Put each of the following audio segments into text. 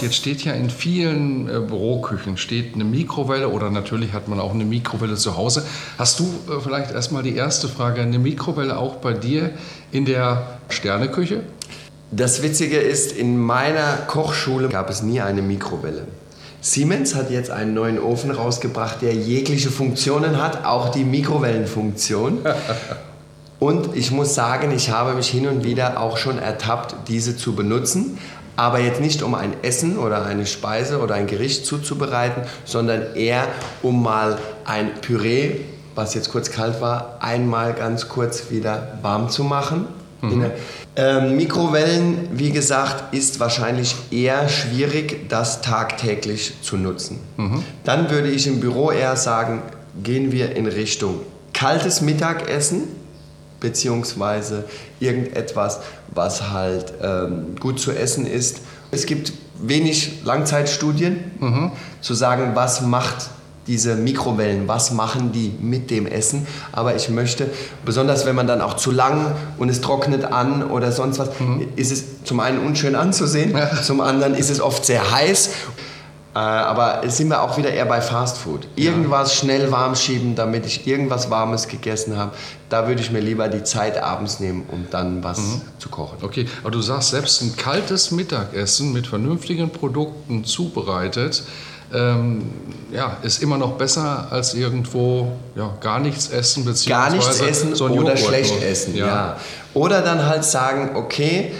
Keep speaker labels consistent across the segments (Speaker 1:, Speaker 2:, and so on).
Speaker 1: Jetzt steht ja in vielen äh, Büroküchen steht eine Mikrowelle oder natürlich hat man auch eine Mikrowelle zu Hause. Hast du äh, vielleicht erstmal die erste Frage, eine Mikrowelle auch bei dir in der Sterneküche?
Speaker 2: Das Witzige ist, in meiner Kochschule gab es nie eine Mikrowelle. Siemens hat jetzt einen neuen Ofen rausgebracht, der jegliche Funktionen hat, auch die Mikrowellenfunktion. Und ich muss sagen, ich habe mich hin und wieder auch schon ertappt, diese zu benutzen aber jetzt nicht um ein Essen oder eine Speise oder ein Gericht zuzubereiten, sondern eher um mal ein Püree, was jetzt kurz kalt war, einmal ganz kurz wieder warm zu machen. Mhm. Ähm, Mikrowellen, wie gesagt, ist wahrscheinlich eher schwierig, das tagtäglich zu nutzen. Mhm. Dann würde ich im Büro eher sagen, gehen wir in Richtung kaltes Mittagessen beziehungsweise irgendetwas, was halt ähm, gut zu essen ist. Es gibt wenig Langzeitstudien, mhm. zu sagen, was macht diese Mikrowellen, was machen die mit dem Essen. Aber ich möchte, besonders wenn man dann auch zu lang und es trocknet an oder sonst was, mhm. ist es zum einen unschön anzusehen, ja. zum anderen ist es oft sehr heiß aber jetzt sind wir auch wieder eher bei Fast Food. Irgendwas schnell warm schieben, damit ich irgendwas Warmes gegessen habe. Da würde ich mir lieber die Zeit abends nehmen, um dann was mhm. zu kochen.
Speaker 1: Okay, aber du sagst, selbst ein kaltes Mittagessen mit vernünftigen Produkten zubereitet, ähm, ja, ist immer noch besser als irgendwo ja, gar nichts essen beziehungsweise
Speaker 2: gar nichts essen so oder schlecht nur. essen. Ja. ja. Oder dann halt sagen, okay,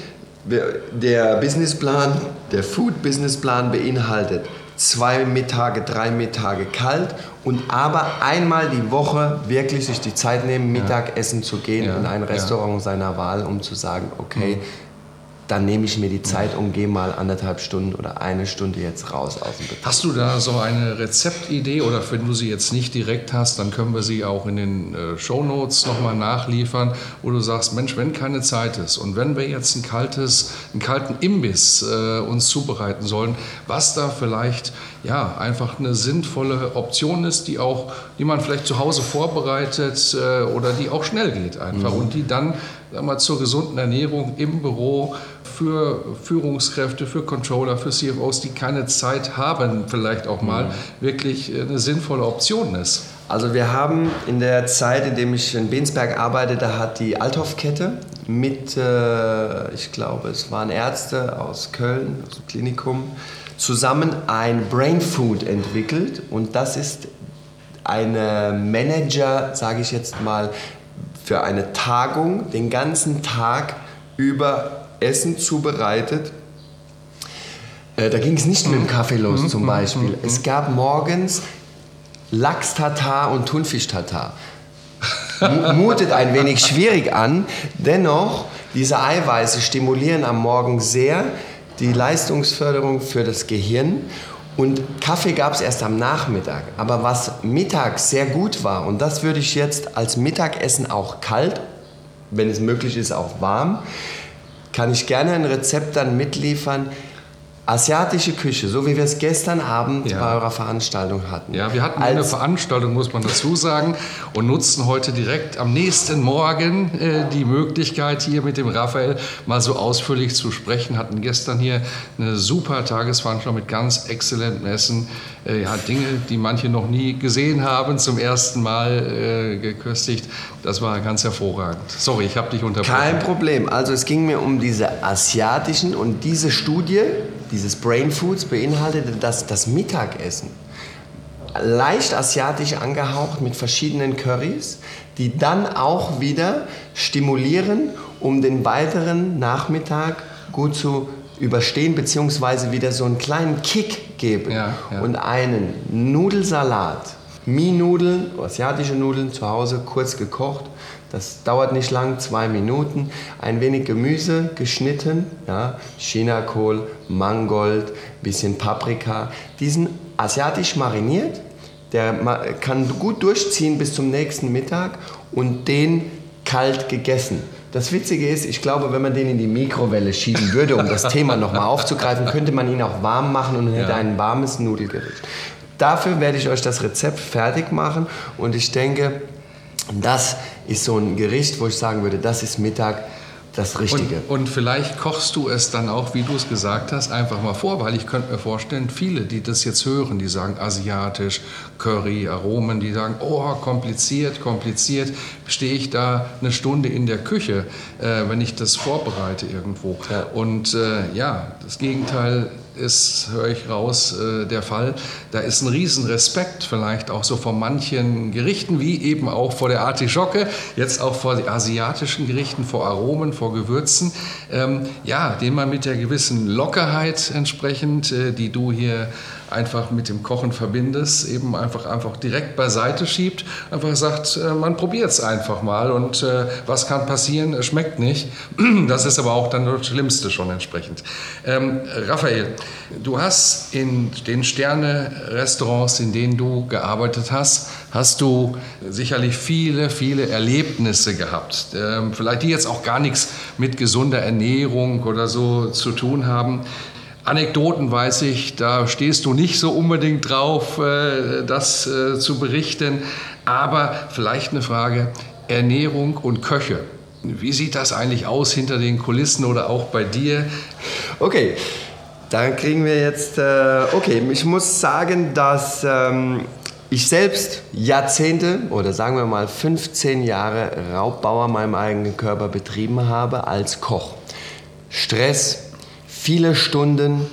Speaker 2: der Businessplan, der Food Businessplan beinhaltet zwei Mittage, drei Mittage kalt und aber einmal die Woche wirklich sich die Zeit nehmen, Mittagessen zu gehen ja. in ein Restaurant ja. seiner Wahl, um zu sagen, okay, mhm dann nehme ich mir die Zeit und gehe mal anderthalb Stunden oder eine Stunde jetzt raus aus dem Betrieb.
Speaker 1: Hast du da so eine Rezeptidee oder wenn du sie jetzt nicht direkt hast, dann können wir sie auch in den äh, Show Notes nochmal nachliefern, wo du sagst, Mensch, wenn keine Zeit ist und wenn wir jetzt ein kaltes, einen kalten Imbiss äh, uns zubereiten sollen, was da vielleicht ja, einfach eine sinnvolle Option ist, die auch, die man vielleicht zu Hause vorbereitet äh, oder die auch schnell geht einfach mhm. und die dann sag mal, zur gesunden Ernährung im Büro für Führungskräfte, für Controller, für CFOs, die keine Zeit haben, vielleicht auch mal, mhm. wirklich eine sinnvolle Option ist.
Speaker 2: Also wir haben in der Zeit, in dem ich in Bensberg arbeitete, hat die Althoff-Kette mit, äh, ich glaube, es waren Ärzte aus Köln, aus dem Klinikum, zusammen ein Brain Food entwickelt und das ist eine Manager, sage ich jetzt mal, für eine Tagung den ganzen Tag über Essen zubereitet. Äh, da ging es nicht mit dem Kaffee los mhm, zum mhm, Beispiel. Mhm, es gab morgens Lachs-Tatar und Thunfisch-Tatar. Mutet ein wenig schwierig an, dennoch, diese Eiweiße stimulieren am Morgen sehr die Leistungsförderung für das Gehirn. Und Kaffee gab es erst am Nachmittag. Aber was mittags sehr gut war, und das würde ich jetzt als Mittagessen auch kalt, wenn es möglich ist, auch warm, kann ich gerne ein Rezept dann mitliefern, asiatische Küche, so wie wir es gestern Abend ja. bei eurer Veranstaltung hatten.
Speaker 1: Ja, wir hatten Als eine Veranstaltung, muss man dazu sagen, und nutzen heute direkt am nächsten Morgen äh, die Möglichkeit, hier mit dem Raphael mal so ausführlich zu sprechen. Hatten gestern hier eine super Tagesveranstaltung mit ganz exzellentem Essen. Äh, ja, Dinge, die manche noch nie gesehen haben, zum ersten Mal äh, geköstigt. Das war ganz hervorragend. Sorry, ich habe dich unterbrochen.
Speaker 2: Kein Problem. Also es ging mir um diese asiatischen und diese Studie, dieses Brain Foods beinhaltete das, das Mittagessen. Leicht asiatisch angehaucht mit verschiedenen Currys, die dann auch wieder stimulieren, um den weiteren Nachmittag gut zu überstehen, beziehungsweise wieder so einen kleinen Kick geben. Ja, ja. Und einen Nudelsalat Mie-Nudeln, asiatische Nudeln zu Hause kurz gekocht. Das dauert nicht lang, zwei Minuten. Ein wenig Gemüse geschnitten, ja, Chinakohl, Mangold, bisschen Paprika. Diesen asiatisch mariniert. Der kann gut durchziehen bis zum nächsten Mittag und den kalt gegessen. Das Witzige ist, ich glaube, wenn man den in die Mikrowelle schieben würde, um das Thema nochmal aufzugreifen, könnte man ihn auch warm machen und hätte ja. ein warmes Nudelgericht. Dafür werde ich euch das Rezept fertig machen und ich denke, das ist so ein Gericht, wo ich sagen würde, das ist Mittag das Richtige.
Speaker 1: Und, und, vielleicht kochst du es dann auch, wie du es gesagt hast, einfach mal vor, weil ich könnte mir vorstellen, viele, die das jetzt hören, die sagen asiatisch, Curry, Aromen, die sagen, oh, kompliziert, kompliziert, stehe ich da eine Stunde in der Küche, äh, wenn ich das vorbereite irgendwo. Ja. Und äh, ja, das Gegenteil ist, höre ich raus, äh, der Fall. Da ist ein Riesenrespekt vielleicht auch so vor manchen Gerichten, wie eben auch vor der Artischocke, jetzt auch vor den asiatischen Gerichten, vor Aromen, vor Gewürzen, ähm, ja, den man mit der gewissen Lockerheit entsprechend, äh, die du hier einfach mit dem Kochen verbindest, eben einfach, einfach direkt beiseite schiebt, einfach sagt, äh, man probiert es einfach mal und äh, was kann passieren, es schmeckt nicht. Das ist aber auch dann das Schlimmste schon entsprechend. Ähm, Raphael, du hast in den Sterne-Restaurants, in denen du gearbeitet hast, hast du sicherlich viele, viele Erlebnisse gehabt. Ähm, vielleicht die jetzt auch gar nichts mit gesunder Ernährung oder so zu tun haben. Anekdoten weiß ich, da stehst du nicht so unbedingt drauf, äh, das äh, zu berichten. Aber vielleicht eine Frage, Ernährung und Köche. Wie sieht das eigentlich aus hinter den Kulissen oder auch bei dir?
Speaker 2: Okay, dann kriegen wir jetzt, äh, okay, ich muss sagen, dass ähm, ich selbst Jahrzehnte oder sagen wir mal 15 Jahre Raubbauer meinem eigenen Körper betrieben habe als Koch. Stress, viele Stunden,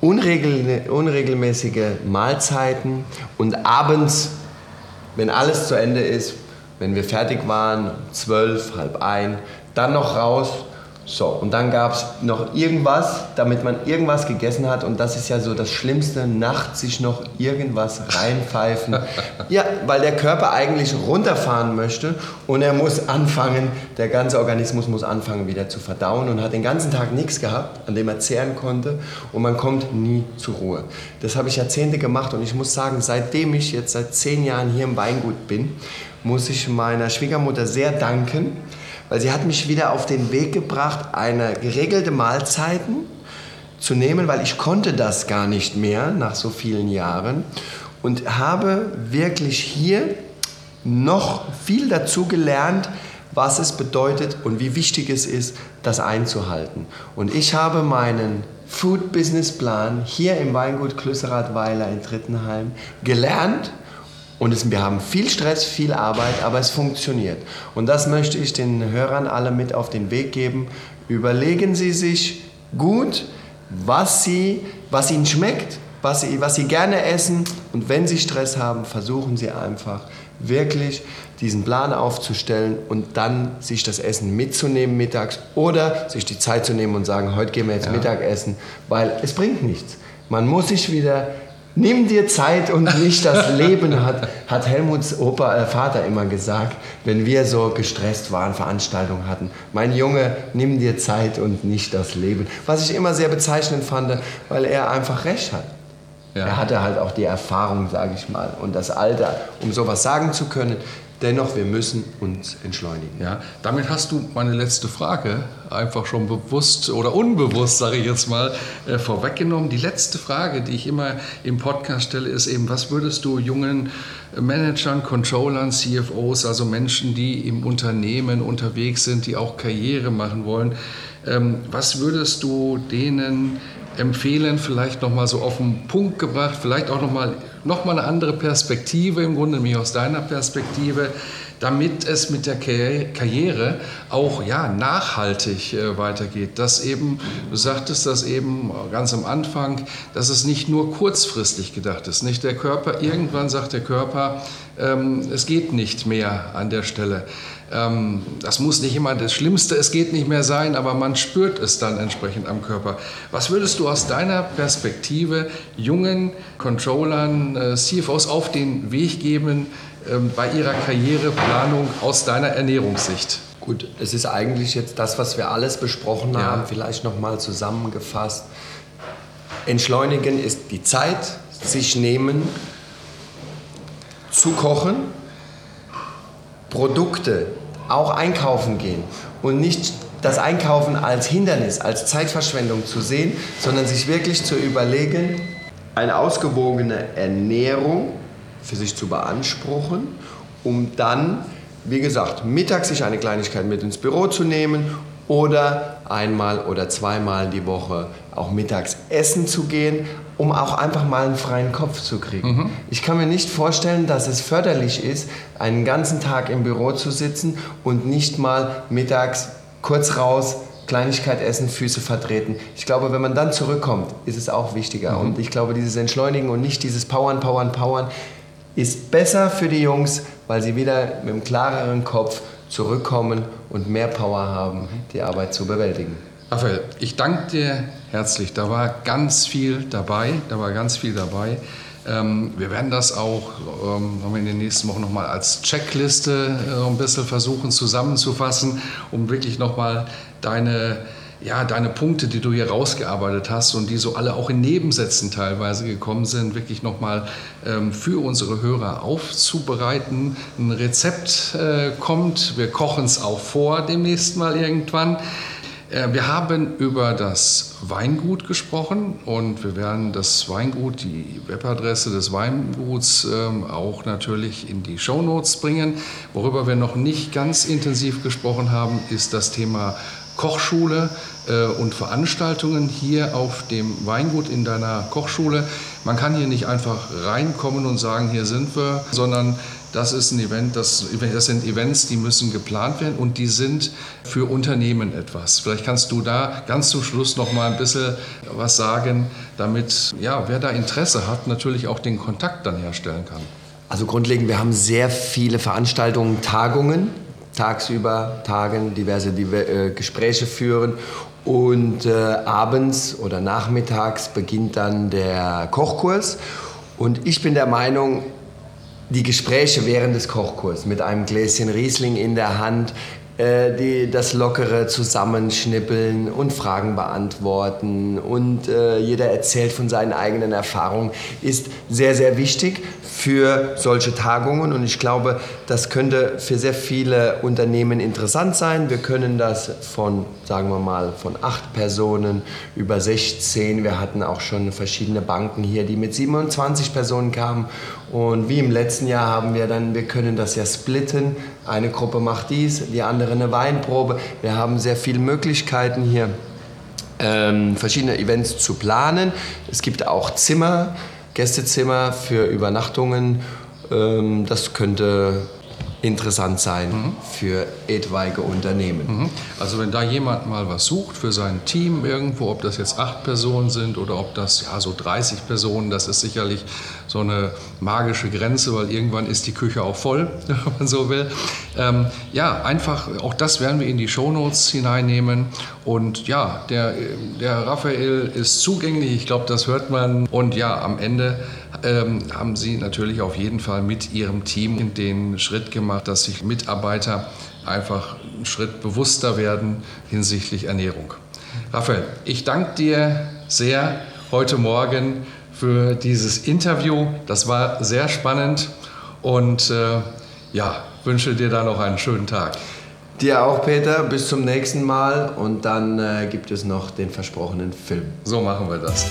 Speaker 2: unregel, unregelmäßige Mahlzeiten und abends, wenn alles zu Ende ist, wenn wir fertig waren, zwölf, halb ein, dann noch raus so, und dann gab es noch irgendwas, damit man irgendwas gegessen hat. Und das ist ja so das Schlimmste, nachts sich noch irgendwas reinpfeifen. ja, weil der Körper eigentlich runterfahren möchte und er muss anfangen, der ganze Organismus muss anfangen wieder zu verdauen und hat den ganzen Tag nichts gehabt, an dem er zehren konnte. Und man kommt nie zur Ruhe. Das habe ich Jahrzehnte gemacht und ich muss sagen, seitdem ich jetzt seit zehn Jahren hier im Weingut bin, muss ich meiner Schwiegermutter sehr danken weil sie hat mich wieder auf den Weg gebracht, eine geregelte Mahlzeiten zu nehmen, weil ich konnte das gar nicht mehr nach so vielen Jahren und habe wirklich hier noch viel dazu gelernt, was es bedeutet und wie wichtig es ist, das einzuhalten. Und ich habe meinen Food Business Plan hier im Weingut Klüsserathweiler in Trittenheim gelernt und es, wir haben viel Stress, viel Arbeit, aber es funktioniert. Und das möchte ich den Hörern alle mit auf den Weg geben. Überlegen Sie sich gut, was, Sie, was Ihnen schmeckt, was Sie, was Sie gerne essen. Und wenn Sie Stress haben, versuchen Sie einfach wirklich diesen Plan aufzustellen und dann sich das Essen mitzunehmen mittags oder sich die Zeit zu nehmen und sagen, heute gehen wir jetzt ja. Mittagessen, weil es bringt nichts. Man muss sich wieder Nimm dir Zeit und nicht das Leben, hat, hat Helmuts Opa, äh, Vater immer gesagt, wenn wir so gestresst waren, Veranstaltungen hatten. Mein Junge, nimm dir Zeit und nicht das Leben. Was ich immer sehr bezeichnend fand, weil er einfach recht hat. Ja. Er hatte halt auch die Erfahrung, sage ich mal, und das Alter, um sowas sagen zu können. Dennoch, wir müssen uns entschleunigen.
Speaker 1: Ja, damit hast du meine letzte Frage einfach schon bewusst oder unbewusst, sage ich jetzt mal, äh, vorweggenommen. Die letzte Frage, die ich immer im Podcast stelle, ist eben, was würdest du jungen Managern, Controllern, CFOs, also Menschen, die im Unternehmen unterwegs sind, die auch Karriere machen wollen, ähm, was würdest du denen empfehlen, vielleicht nochmal so auf den Punkt gebracht, vielleicht auch nochmal noch mal eine andere Perspektive im Grunde, nämlich aus deiner Perspektive, damit es mit der Karriere auch ja, nachhaltig äh, weitergeht. Dass eben, du sagtest das eben ganz am Anfang, dass es nicht nur kurzfristig gedacht ist. Nicht der Körper, irgendwann sagt der Körper, es geht nicht mehr an der Stelle. Ähm, das muss nicht immer das Schlimmste, es geht nicht mehr sein, aber man spürt es dann entsprechend am Körper. Was würdest du aus deiner Perspektive jungen Controllern, äh, CFOs auf den Weg geben ähm, bei ihrer Karriereplanung aus deiner Ernährungssicht?
Speaker 2: Gut, es ist eigentlich jetzt das, was wir alles besprochen ja. haben, vielleicht nochmal zusammengefasst. Entschleunigen ist die Zeit, sich nehmen, zu kochen, Produkte auch einkaufen gehen und nicht das Einkaufen als Hindernis, als Zeitverschwendung zu sehen, sondern sich wirklich zu überlegen, eine ausgewogene Ernährung für sich zu beanspruchen, um dann, wie gesagt, mittags sich eine Kleinigkeit mit ins Büro zu nehmen oder einmal oder zweimal die Woche auch mittags essen zu gehen, um auch einfach mal einen freien Kopf zu kriegen. Mhm. Ich kann mir nicht vorstellen, dass es förderlich ist, einen ganzen Tag im Büro zu sitzen und nicht mal mittags kurz raus, Kleinigkeit essen, Füße vertreten. Ich glaube, wenn man dann zurückkommt, ist es auch wichtiger. Mhm. Und ich glaube, dieses Entschleunigen und nicht dieses Powern, Powern, Powern ist besser für die Jungs, weil sie wieder mit einem klareren Kopf zurückkommen und mehr Power haben, die Arbeit zu bewältigen.
Speaker 1: Raphael, ich danke dir herzlich. Da war ganz viel dabei. Da war ganz viel dabei. Ähm, wir werden das auch ähm, in den nächsten Wochen nochmal als Checkliste äh, ein bisschen versuchen zusammenzufassen, um wirklich nochmal deine ja, deine Punkte, die du hier rausgearbeitet hast und die so alle auch in Nebensätzen teilweise gekommen sind, wirklich nochmal ähm, für unsere Hörer aufzubereiten. Ein Rezept äh, kommt, wir kochen es auch vor demnächst mal irgendwann. Äh, wir haben über das Weingut gesprochen und wir werden das Weingut, die Webadresse des Weinguts ähm, auch natürlich in die Shownotes bringen. Worüber wir noch nicht ganz intensiv gesprochen haben, ist das Thema Kochschule äh, und Veranstaltungen hier auf dem Weingut in deiner Kochschule. Man kann hier nicht einfach reinkommen und sagen, hier sind wir, sondern das ist ein Event, das, das sind Events, die müssen geplant werden und die sind für Unternehmen etwas. Vielleicht kannst du da ganz zum Schluss noch mal ein bisschen was sagen, damit ja, wer da Interesse hat, natürlich auch den Kontakt dann herstellen kann.
Speaker 2: Also grundlegend, wir haben sehr viele Veranstaltungen, Tagungen, tagsüber tagen, diverse äh, Gespräche führen und äh, abends oder nachmittags beginnt dann der Kochkurs. Und ich bin der Meinung, die Gespräche während des Kochkurses mit einem Gläschen Riesling in der Hand, die, das lockere Zusammenschnippeln und Fragen beantworten und äh, jeder erzählt von seinen eigenen Erfahrungen, ist sehr, sehr wichtig für solche Tagungen und ich glaube, das könnte für sehr viele Unternehmen interessant sein. Wir können das von, sagen wir mal, von acht Personen über 16. Wir hatten auch schon verschiedene Banken hier, die mit 27 Personen kamen und wie im letzten Jahr haben wir dann, wir können das ja splitten. Eine Gruppe macht dies, die andere eine Weinprobe. Wir haben sehr viele Möglichkeiten hier, ähm, verschiedene Events zu planen. Es gibt auch Zimmer, Gästezimmer für Übernachtungen. Ähm, das könnte interessant sein mhm. für etwaige Unternehmen.
Speaker 1: Mhm. Also wenn da jemand mal was sucht für sein Team irgendwo, ob das jetzt acht Personen sind oder ob das ja so 30 Personen, das ist sicherlich so eine magische Grenze, weil irgendwann ist die Küche auch voll, wenn man so will. Ähm, ja, einfach, auch das werden wir in die Shownotes hineinnehmen. Und ja, der, der Raphael ist zugänglich, ich glaube, das hört man. Und ja, am Ende ähm, haben Sie natürlich auf jeden Fall mit Ihrem Team den Schritt gemacht, dass sich Mitarbeiter einfach einen Schritt bewusster werden hinsichtlich Ernährung. Raphael, ich danke dir sehr heute Morgen für dieses Interview. Das war sehr spannend und äh, ja, wünsche dir da noch einen schönen Tag.
Speaker 2: Dir auch, Peter. Bis zum nächsten Mal und dann äh, gibt es noch den versprochenen Film.
Speaker 1: So machen wir das.